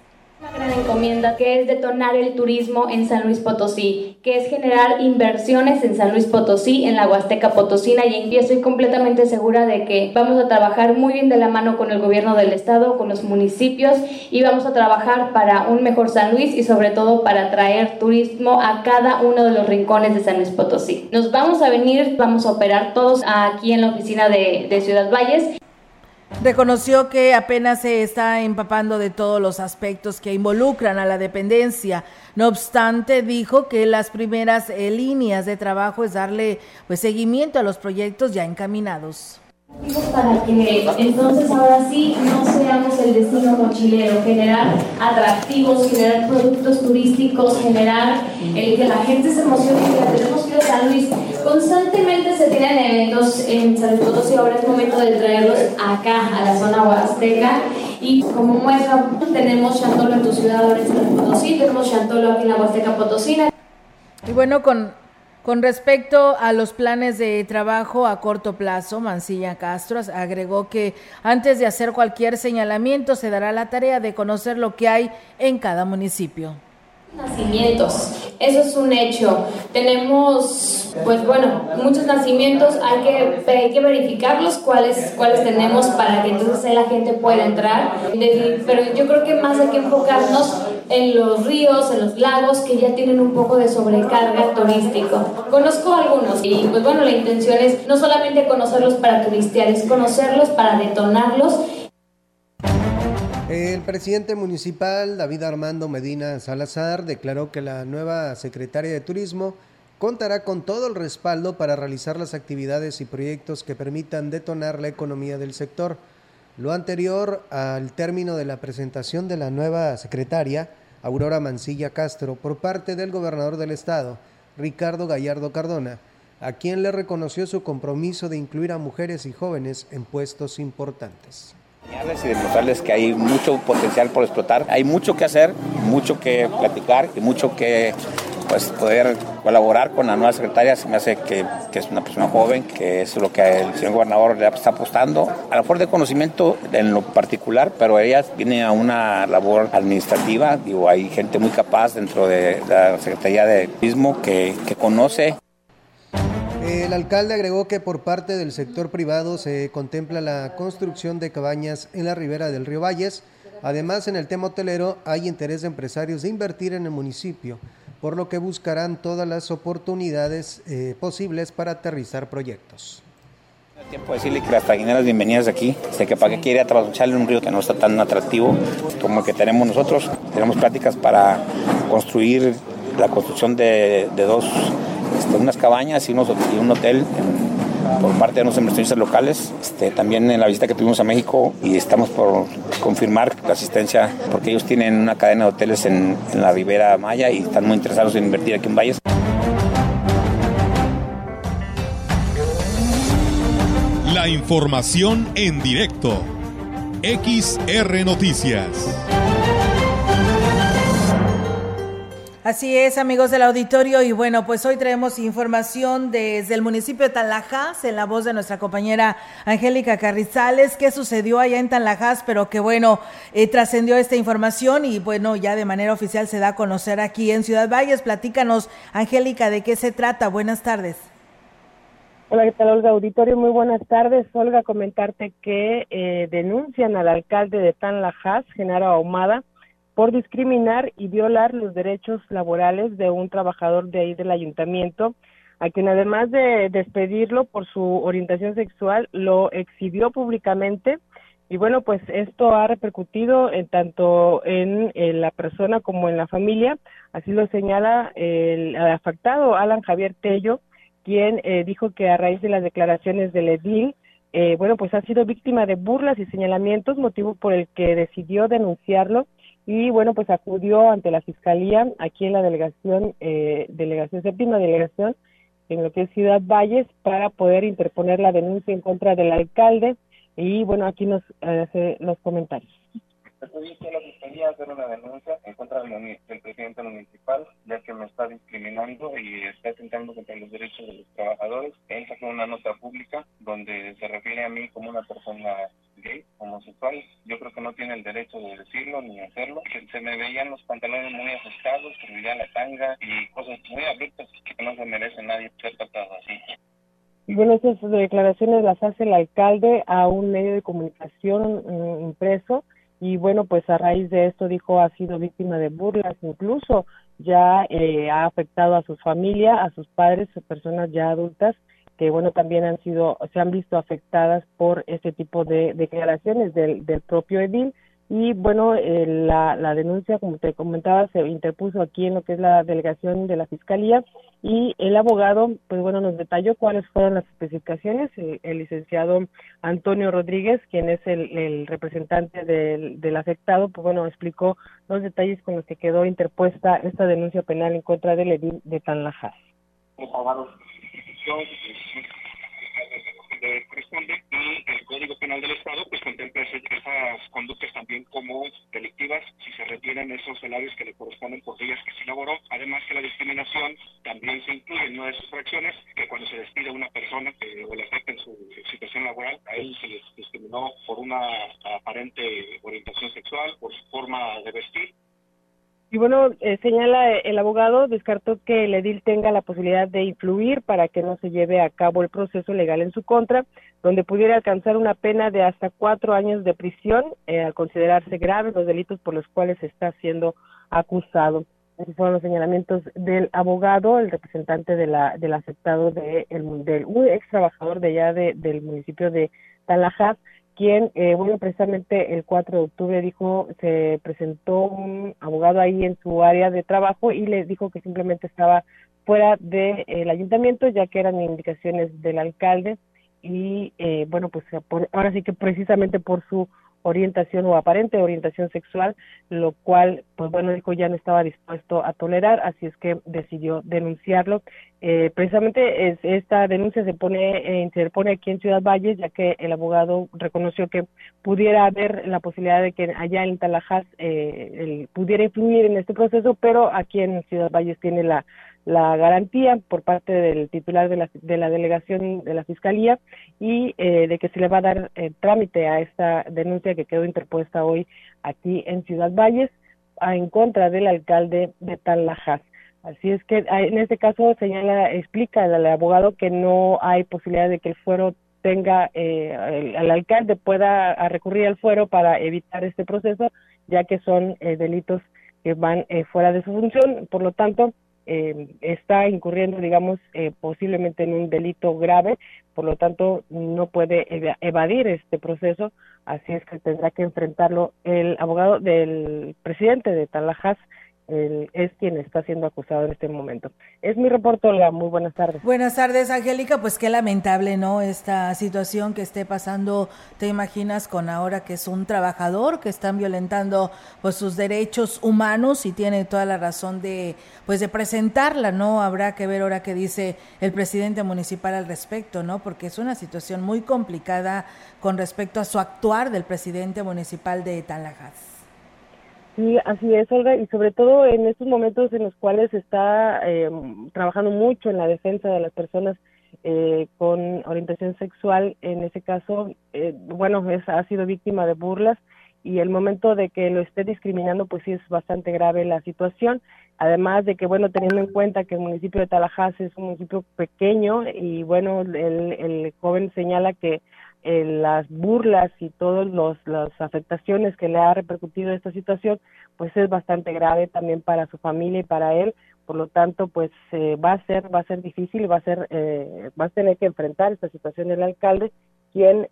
una gran encomienda que es detonar el turismo en San Luis Potosí, que es generar inversiones en San Luis Potosí, en la Huasteca Potosina y estoy completamente segura de que vamos a trabajar muy bien de la mano con el gobierno del estado, con los municipios y vamos a trabajar para un mejor San Luis y sobre todo para traer turismo a cada uno de los rincones de San Luis Potosí. Nos vamos a venir, vamos a operar todos aquí en la oficina de, de Ciudad Valles Reconoció que apenas se está empapando de todos los aspectos que involucran a la dependencia. No obstante, dijo que las primeras eh, líneas de trabajo es darle pues, seguimiento a los proyectos ya encaminados para que entonces ahora sí no seamos el destino mochilero, generar atractivos, generar productos turísticos, generar el que la gente se emocione y tenemos que ir a San Luis. Constantemente se tienen eventos en San Luis Potosí, ahora es momento de traerlos acá, a la zona huasteca. Y como muestra, tenemos Chantolo en tu ciudad, ahora en San Potosí, tenemos Chantolo aquí en la Huasteca Potosina. Y bueno, con con respecto a los planes de trabajo a corto plazo, Mancilla Castro agregó que antes de hacer cualquier señalamiento se dará la tarea de conocer lo que hay en cada municipio. Nacimientos, eso es un hecho. Tenemos, pues bueno, muchos nacimientos, hay que, hay que verificarlos cuáles, cuáles tenemos para que entonces la gente pueda entrar. Pero yo creo que más hay que enfocarnos en los ríos, en los lagos que ya tienen un poco de sobrecarga turístico. Conozco algunos y pues bueno, la intención es no solamente conocerlos para turistear, es conocerlos para detonarlos el presidente municipal David Armando Medina Salazar declaró que la nueva secretaria de Turismo contará con todo el respaldo para realizar las actividades y proyectos que permitan detonar la economía del sector. Lo anterior al término de la presentación de la nueva secretaria, Aurora Mancilla Castro, por parte del gobernador del estado, Ricardo Gallardo Cardona, a quien le reconoció su compromiso de incluir a mujeres y jóvenes en puestos importantes y demostrarles que hay mucho potencial por explotar. Hay mucho que hacer, mucho que platicar y mucho que pues, poder colaborar con la nueva secretaria. Se me hace que, que, es una persona joven, que es lo que el señor gobernador le está apostando. A lo mejor de conocimiento en lo particular, pero ella viene a una labor administrativa. Digo, hay gente muy capaz dentro de la Secretaría de Turismo que, que conoce el alcalde agregó que por parte del sector privado se contempla la construcción de cabañas en la ribera del río Valles. Además, en el tema hotelero hay interés de empresarios de invertir en el municipio, por lo que buscarán todas las oportunidades eh, posibles para aterrizar proyectos. Tiempo de decirle que las trajineras bienvenidas aquí. Sé que para qué quiere en un río que no está tan atractivo como el que tenemos nosotros. Tenemos pláticas para construir la construcción de, de dos este, unas cabañas y, un hotel por parte de los inversionistas locales. Este, también en la visita que tuvimos a México y estamos por confirmar la asistencia porque ellos tienen una cadena de hoteles en, en la Ribera Maya y están muy interesados en invertir aquí en Valles. La información en directo XR Noticias. Así es, amigos del auditorio, y bueno, pues hoy traemos información desde el municipio de Tanlajas, en la voz de nuestra compañera Angélica Carrizales, qué sucedió allá en Tanlajas, pero que bueno, eh, trascendió esta información y bueno, ya de manera oficial se da a conocer aquí en Ciudad Valles. Platícanos, Angélica, de qué se trata. Buenas tardes. Hola, ¿qué tal, Olga Auditorio? Muy buenas tardes. Olga, comentarte que eh, denuncian al alcalde de Tanlajas, Genaro Ahumada, por discriminar y violar los derechos laborales de un trabajador de ahí del ayuntamiento, a quien además de despedirlo por su orientación sexual, lo exhibió públicamente. Y bueno, pues esto ha repercutido en tanto en, la persona como en la familia. Así lo señala el, afectado Alan Javier Tello, quien eh, dijo que a raíz de las declaraciones del edil, eh, bueno, pues ha sido víctima de burlas y señalamientos, motivo por el que decidió denunciarlo y bueno, pues acudió ante la fiscalía aquí en la delegación, eh, delegación séptima delegación, en lo que es Ciudad Valles, para poder interponer la denuncia en contra del alcalde. Y bueno, aquí nos hace los comentarios. Estoy a la fiscalía hacer una denuncia en contra del, presidente municipal, ya que me está discriminando y está atentando contra los derechos de los trabajadores. Él sacó una nota pública donde se refiere a mí como una persona gay, homosexual. Yo creo que no tiene el derecho de decirlo ni hacerlo. Se, me veían los pantalones muy ajustados, se me veía la tanga y cosas muy abruptas que no se merece nadie ser tratado así. Y bueno, esas declaraciones las hace el alcalde a un medio de comunicación mm, impreso y bueno, pues a raíz de esto dijo ha sido víctima de burlas, incluso ya eh, ha afectado a su familia, a sus padres, a personas ya adultas que bueno también han sido se han visto afectadas por este tipo de declaraciones del, del propio edil y bueno, eh, la, la denuncia, como te comentaba, se interpuso aquí en lo que es la delegación de la Fiscalía y el abogado, pues bueno, nos detalló cuáles fueron las especificaciones. El, licenciado Antonio Rodríguez, quien es el, el representante del, del, afectado, pues bueno, explicó los detalles con los que quedó interpuesta esta denuncia penal en contra del edil de Tanlajas corresponde y el Código Penal del Estado pues contempla esas conductas también como delictivas si se retienen esos salarios que le corresponden por días que se elaboró. Además que la discriminación también se incluye en una de sus fracciones que cuando se despide a una persona que o le afecta en su situación laboral, a él se les discriminó por una aparente orientación sexual, por su forma de vestir y bueno, eh, señala el abogado, descartó que el edil tenga la posibilidad de influir para que no se lleve a cabo el proceso legal en su contra, donde pudiera alcanzar una pena de hasta cuatro años de prisión eh, al considerarse graves los delitos por los cuales está siendo acusado. Esos fueron los señalamientos del abogado, el representante de la, del aceptado de, el, del un ex trabajador de allá de, del municipio de Talajás, quien, eh, bueno, precisamente el 4 de octubre dijo, se presentó un abogado ahí en su área de trabajo y le dijo que simplemente estaba fuera del de, ayuntamiento, ya que eran indicaciones del alcalde y, eh, bueno, pues ahora sí que precisamente por su orientación o aparente orientación sexual, lo cual, pues bueno, dijo ya no estaba dispuesto a tolerar, así es que decidió denunciarlo. Eh, precisamente es, esta denuncia se pone, eh, se pone aquí en Ciudad Valles, ya que el abogado reconoció que pudiera haber la posibilidad de que allá en Talajas eh, pudiera influir en este proceso, pero aquí en Ciudad Valles tiene la la garantía por parte del titular de la, de la delegación de la Fiscalía y eh, de que se le va a dar eh, trámite a esta denuncia que quedó interpuesta hoy aquí en Ciudad Valles a, en contra del alcalde de Talajas. Así es que ah, en este caso señala, explica el, abogado que no hay posibilidad de que el fuero tenga, eh, el, alcalde pueda recurrir al fuero para evitar este proceso, ya que son eh, delitos que van fuera de su función. Por lo tanto, eh, está incurriendo, digamos, eh, posiblemente en un delito grave, por lo tanto no puede evadir este proceso, así es que tendrá que enfrentarlo el abogado del presidente de Talajas, él es quien está siendo acusado en este momento. Es mi reporte, Olga. Muy buenas tardes. Buenas tardes, Angélica. Pues qué lamentable, ¿no? Esta situación que esté pasando, te imaginas, con ahora que es un trabajador, que están violentando pues sus derechos humanos y tiene toda la razón de pues de presentarla, ¿no? Habrá que ver ahora qué dice el presidente municipal al respecto, ¿no? Porque es una situación muy complicada con respecto a su actuar del presidente municipal de Tallahassee. Sí, así es, Olga, y sobre todo en estos momentos en los cuales está eh, trabajando mucho en la defensa de las personas eh, con orientación sexual, en ese caso, eh, bueno, es, ha sido víctima de burlas y el momento de que lo esté discriminando, pues sí es bastante grave la situación. Además de que, bueno, teniendo en cuenta que el municipio de Tallahassee es un municipio pequeño y, bueno, el, el joven señala que eh, las burlas y todas las afectaciones que le ha repercutido esta situación, pues es bastante grave también para su familia y para él. Por lo tanto, pues eh, va a ser va a ser difícil, va a ser eh, va a tener que enfrentar esta situación el alcalde, quien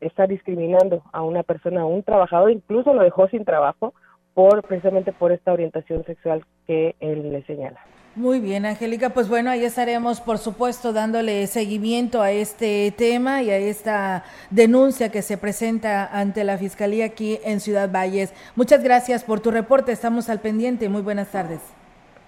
está discriminando a una persona, a un trabajador, incluso lo dejó sin trabajo por precisamente por esta orientación sexual que él le señala. Muy bien, Angélica. Pues bueno, ahí estaremos, por supuesto, dándole seguimiento a este tema y a esta denuncia que se presenta ante la Fiscalía aquí en Ciudad Valles. Muchas gracias por tu reporte. Estamos al pendiente. Muy buenas tardes.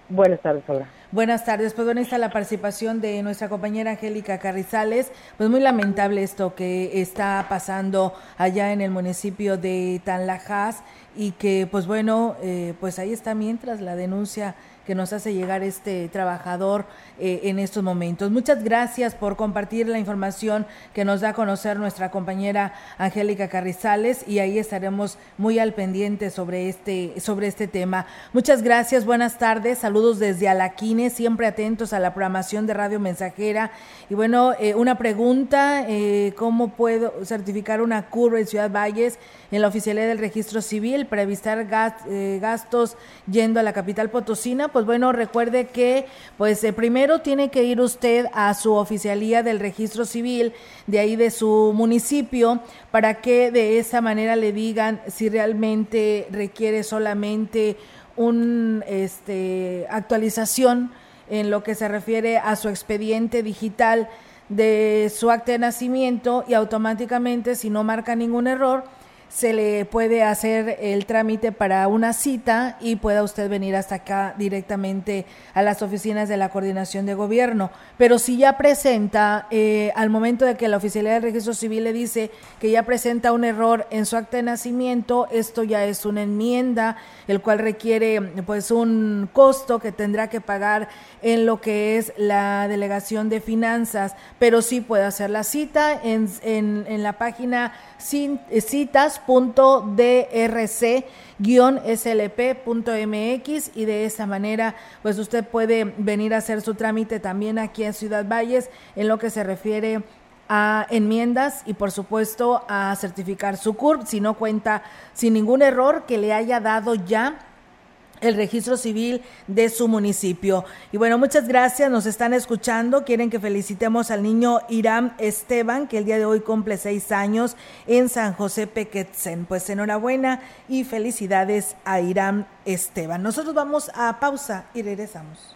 Buenas tardes, hola. Buenas tardes. Pues bueno, está la participación de nuestra compañera Angélica Carrizales. Pues muy lamentable esto que está pasando allá en el municipio de Tanlajas y que, pues bueno, eh, pues ahí está mientras la denuncia que nos hace llegar este trabajador eh, en estos momentos. Muchas gracias por compartir la información que nos da a conocer nuestra compañera Angélica Carrizales y ahí estaremos muy al pendiente sobre este, sobre este tema. Muchas gracias, buenas tardes, saludos desde Alaquine, siempre atentos a la programación de Radio Mensajera. Y bueno, eh, una pregunta, eh, ¿cómo puedo certificar una curva en Ciudad Valles en la oficialidad del registro civil para evitar gastos yendo a la capital potosina? Pues bueno, recuerde que pues eh, primero tiene que ir usted a su oficialía del registro civil de ahí de su municipio para que de esa manera le digan si realmente requiere solamente un este actualización en lo que se refiere a su expediente digital de su acta de nacimiento y automáticamente si no marca ningún error se le puede hacer el trámite para una cita y pueda usted venir hasta acá directamente a las oficinas de la coordinación de gobierno. Pero si ya presenta, eh, al momento de que la oficialidad del registro civil le dice que ya presenta un error en su acta de nacimiento, esto ya es una enmienda, el cual requiere pues un costo que tendrá que pagar en lo que es la delegación de finanzas, pero sí puede hacer la cita en, en, la página citas drc-slp.mx y de esa manera pues usted puede venir a hacer su trámite también aquí en Ciudad Valles en lo que se refiere a enmiendas y por supuesto a certificar su CURP. Si no cuenta sin ningún error que le haya dado ya el registro civil de su municipio. Y bueno, muchas gracias, nos están escuchando, quieren que felicitemos al niño Irán Esteban, que el día de hoy cumple seis años en San José Pequetzen. Pues enhorabuena y felicidades a Irán Esteban. Nosotros vamos a pausa y regresamos.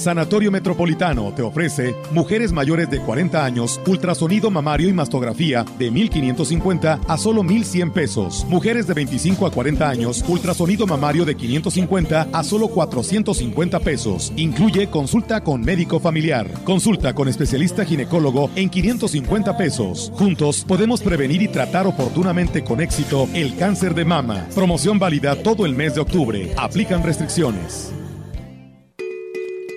Sanatorio Metropolitano te ofrece mujeres mayores de 40 años, ultrasonido mamario y mastografía de 1.550 a solo 1.100 pesos. Mujeres de 25 a 40 años, ultrasonido mamario de 550 a solo 450 pesos. Incluye consulta con médico familiar, consulta con especialista ginecólogo en 550 pesos. Juntos podemos prevenir y tratar oportunamente con éxito el cáncer de mama. Promoción válida todo el mes de octubre. Aplican restricciones.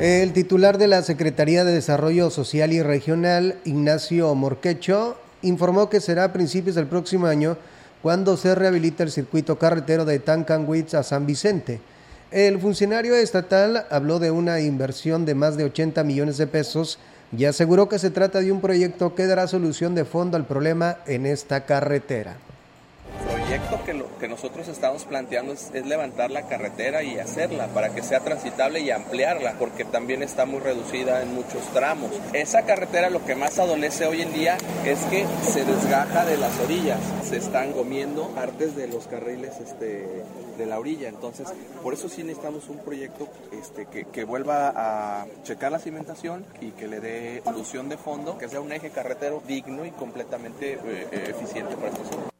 El titular de la Secretaría de Desarrollo Social y Regional, Ignacio Morquecho, informó que será a principios del próximo año cuando se rehabilita el circuito carretero de Tancanwitz a San Vicente. El funcionario estatal habló de una inversión de más de 80 millones de pesos y aseguró que se trata de un proyecto que dará solución de fondo al problema en esta carretera proyecto que, lo, que nosotros estamos planteando es, levantar la carretera y hacerla para que sea transitable y ampliarla, porque también está muy reducida en muchos tramos. Esa carretera lo que más adolece hoy en día es que se desgaja de las orillas, se están comiendo partes de los carriles este, de la orilla, entonces por eso sí necesitamos un proyecto este, que, que vuelva a checar la cimentación y que le dé solución de fondo, que sea un eje carretero digno y completamente eh, eh, eficiente para esta zona.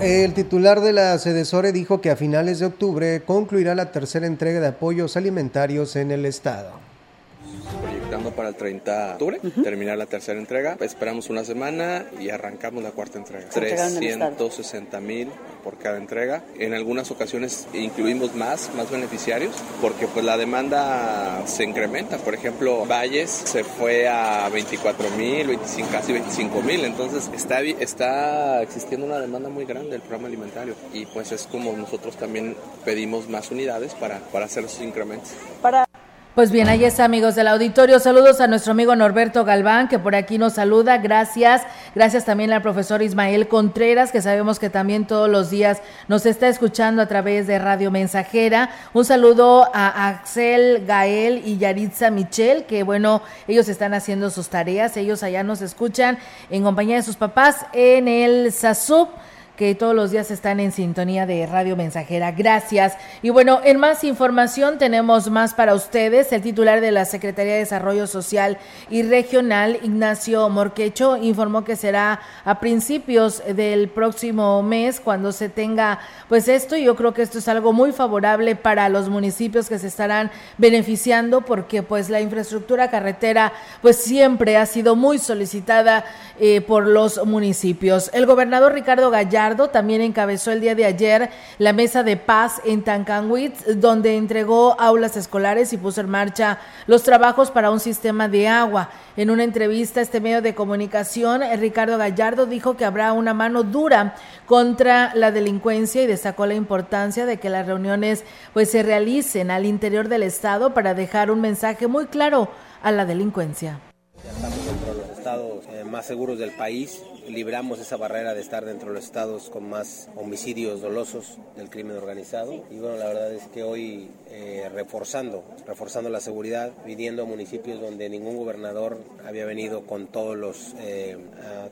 El titular de la Sedesore dijo que a finales de octubre concluirá la tercera entrega de apoyos alimentarios en el estado para el 30 de octubre, terminar la tercera entrega. Esperamos una semana y arrancamos la cuarta entrega. 360 mil por cada entrega. En algunas ocasiones incluimos más, más beneficiarios, porque pues la demanda se incrementa. Por ejemplo, Valles se fue a 24 mil, casi 25 mil. Entonces está, está existiendo una demanda muy grande del programa alimentario y pues es como nosotros también pedimos más unidades para, para hacer esos incrementos. Para pues bien, ahí está, amigos del auditorio. Saludos a nuestro amigo Norberto Galván, que por aquí nos saluda. Gracias. Gracias también al profesor Ismael Contreras, que sabemos que también todos los días nos está escuchando a través de Radio Mensajera. Un saludo a Axel Gael y Yaritza Michel, que bueno, ellos están haciendo sus tareas. Ellos allá nos escuchan en compañía de sus papás en el SASUP que todos los días están en sintonía de Radio Mensajera. Gracias. Y bueno, en más información tenemos más para ustedes. El titular de la Secretaría de Desarrollo Social y Regional, Ignacio Morquecho, informó que será a principios del próximo mes cuando se tenga pues esto. Yo creo que esto es algo muy favorable para los municipios que se estarán beneficiando porque pues la infraestructura carretera pues siempre ha sido muy solicitada eh, por los municipios. El gobernador Ricardo Gallardo también encabezó el día de ayer la mesa de paz en Tancanwitz, donde entregó aulas escolares y puso en marcha los trabajos para un sistema de agua. En una entrevista a este medio de comunicación, Ricardo Gallardo dijo que habrá una mano dura contra la delincuencia y destacó la importancia de que las reuniones pues se realicen al interior del estado para dejar un mensaje muy claro a la delincuencia. Estamos dentro de los estados eh, más seguros del país libramos esa barrera de estar dentro de los estados con más homicidios dolosos del crimen organizado. Y bueno, la verdad es que hoy eh, reforzando, reforzando la seguridad, viniendo a municipios donde ningún gobernador había venido con todos los, eh,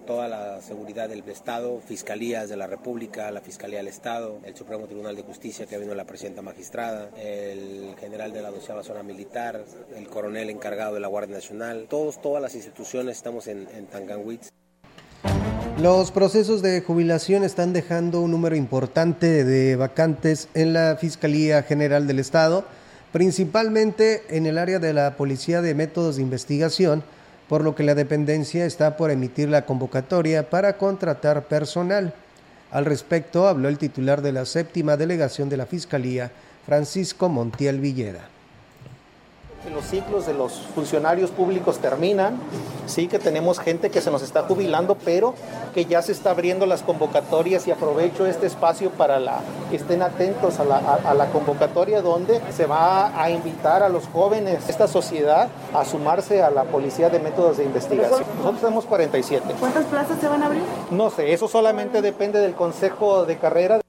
toda la seguridad del Estado, fiscalías de la República, la Fiscalía del Estado, el Supremo Tribunal de Justicia que vino la presidenta magistrada, el general de la doceava zona militar, el coronel encargado de la Guardia Nacional, todos, todas las instituciones estamos en, en Tanganwitz. Los procesos de jubilación están dejando un número importante de vacantes en la Fiscalía General del Estado, principalmente en el área de la Policía de Métodos de Investigación, por lo que la dependencia está por emitir la convocatoria para contratar personal. Al respecto habló el titular de la séptima delegación de la Fiscalía, Francisco Montiel Villeda los ciclos de los funcionarios públicos terminan, sí que tenemos gente que se nos está jubilando, pero que ya se está abriendo las convocatorias y aprovecho este espacio para la, que estén atentos a la, a, la convocatoria donde se va a invitar a los jóvenes de esta sociedad a sumarse a la Policía de Métodos de Investigación. Nosotros tenemos 47. ¿Cuántas plazas se van a abrir? No sé, eso solamente depende del Consejo de Carrera.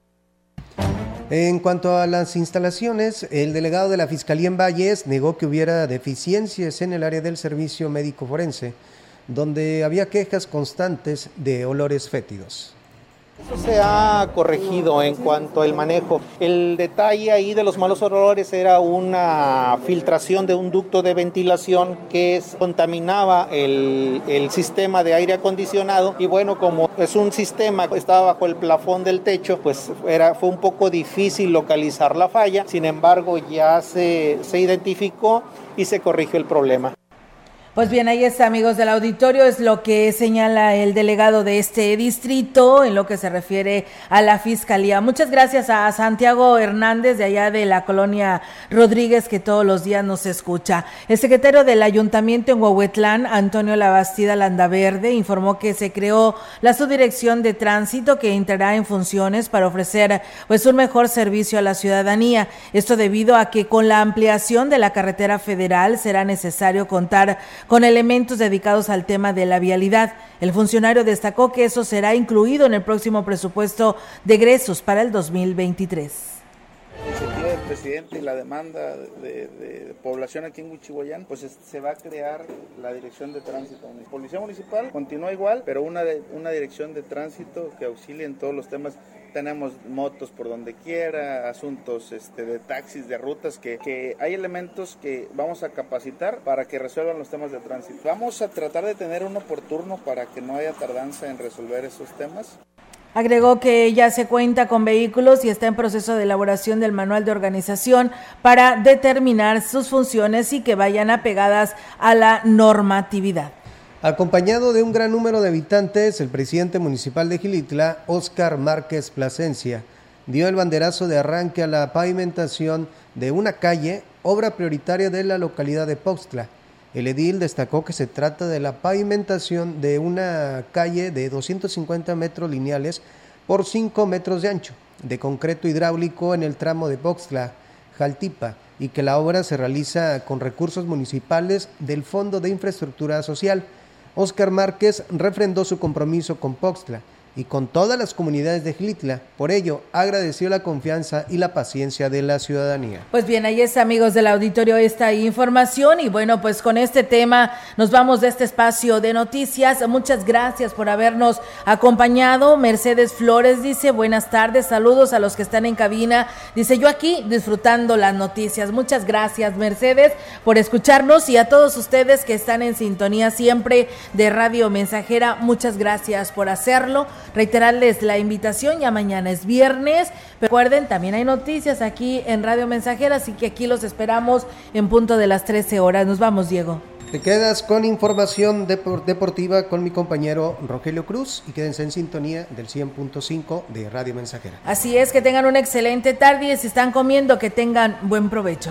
En cuanto a las instalaciones, el delegado de la Fiscalía en Valles negó que hubiera deficiencias en el área del servicio médico forense, donde había quejas constantes de olores fétidos. Eso se ha corregido en cuanto al manejo. El detalle ahí de los malos olores era una filtración de un ducto de ventilación que contaminaba el, el, sistema de aire acondicionado y bueno, como es un sistema que estaba bajo el plafón del techo, pues era, fue un poco difícil localizar la falla. Sin embargo, ya se, se identificó y se corrigió el problema. Pues bien, ahí está, amigos del auditorio, es lo que señala el delegado de este distrito en lo que se refiere a la fiscalía. Muchas gracias a Santiago Hernández de allá de la colonia Rodríguez que todos los días nos escucha. El secretario del ayuntamiento en Huehuetlán, Antonio Labastida Landaverde, informó que se creó la subdirección de tránsito que entrará en funciones para ofrecer pues un mejor servicio a la ciudadanía. Esto debido a que con la ampliación de la carretera federal será necesario contar con elementos dedicados al tema de la vialidad. El funcionario destacó que eso será incluido en el próximo presupuesto de egresos para el 2023 iniciativa del presidente y la demanda de, población aquí en Huichihuayán, pues se va a crear la dirección de tránsito. La Policía Municipal continúa igual, pero una, una dirección de tránsito que auxilie en todos los temas tenemos motos por donde quiera, asuntos este, de taxis, de rutas, que, que, hay elementos que vamos a capacitar para que resuelvan los temas de tránsito. Vamos a tratar de tener uno por turno para que no haya tardanza en resolver esos temas. Agregó que ya se cuenta con vehículos y está en proceso de elaboración del manual de organización para determinar sus funciones y que vayan apegadas a la normatividad. Acompañado de un gran número de habitantes, el presidente municipal de Gilitla, Óscar Márquez Plasencia, dio el banderazo de arranque a la pavimentación de una calle, obra prioritaria de la localidad de Poxtla. El edil destacó que se trata de la pavimentación de una calle de 250 metros lineales por 5 metros de ancho, de concreto hidráulico en el tramo de Poxtla, Jaltipa, y que la obra se realiza con recursos municipales del Fondo de Infraestructura Social. Óscar Márquez refrendó su compromiso con Poxtla y con todas las comunidades de Gilitla. Por ello, agradeció la confianza y la paciencia de la ciudadanía. Pues bien, ahí es, amigos del auditorio, esta información. Y bueno, pues con este tema nos vamos de este espacio de noticias. Muchas gracias por habernos acompañado. Mercedes Flores dice, buenas tardes, saludos a los que están en cabina. Dice, yo aquí disfrutando las noticias. Muchas gracias, Mercedes, por escucharnos y a todos ustedes que están en sintonía siempre de Radio Mensajera. Muchas gracias por hacerlo reiterarles la invitación, ya mañana es viernes. Recuerden, también hay noticias aquí en Radio Mensajera, así que aquí los esperamos en punto de las 13 horas. Nos vamos, Diego. Te quedas con información deportiva con mi compañero Rogelio Cruz y quédense en sintonía del 100.5 de Radio Mensajera. Así es, que tengan una excelente tarde y si están comiendo, que tengan buen provecho.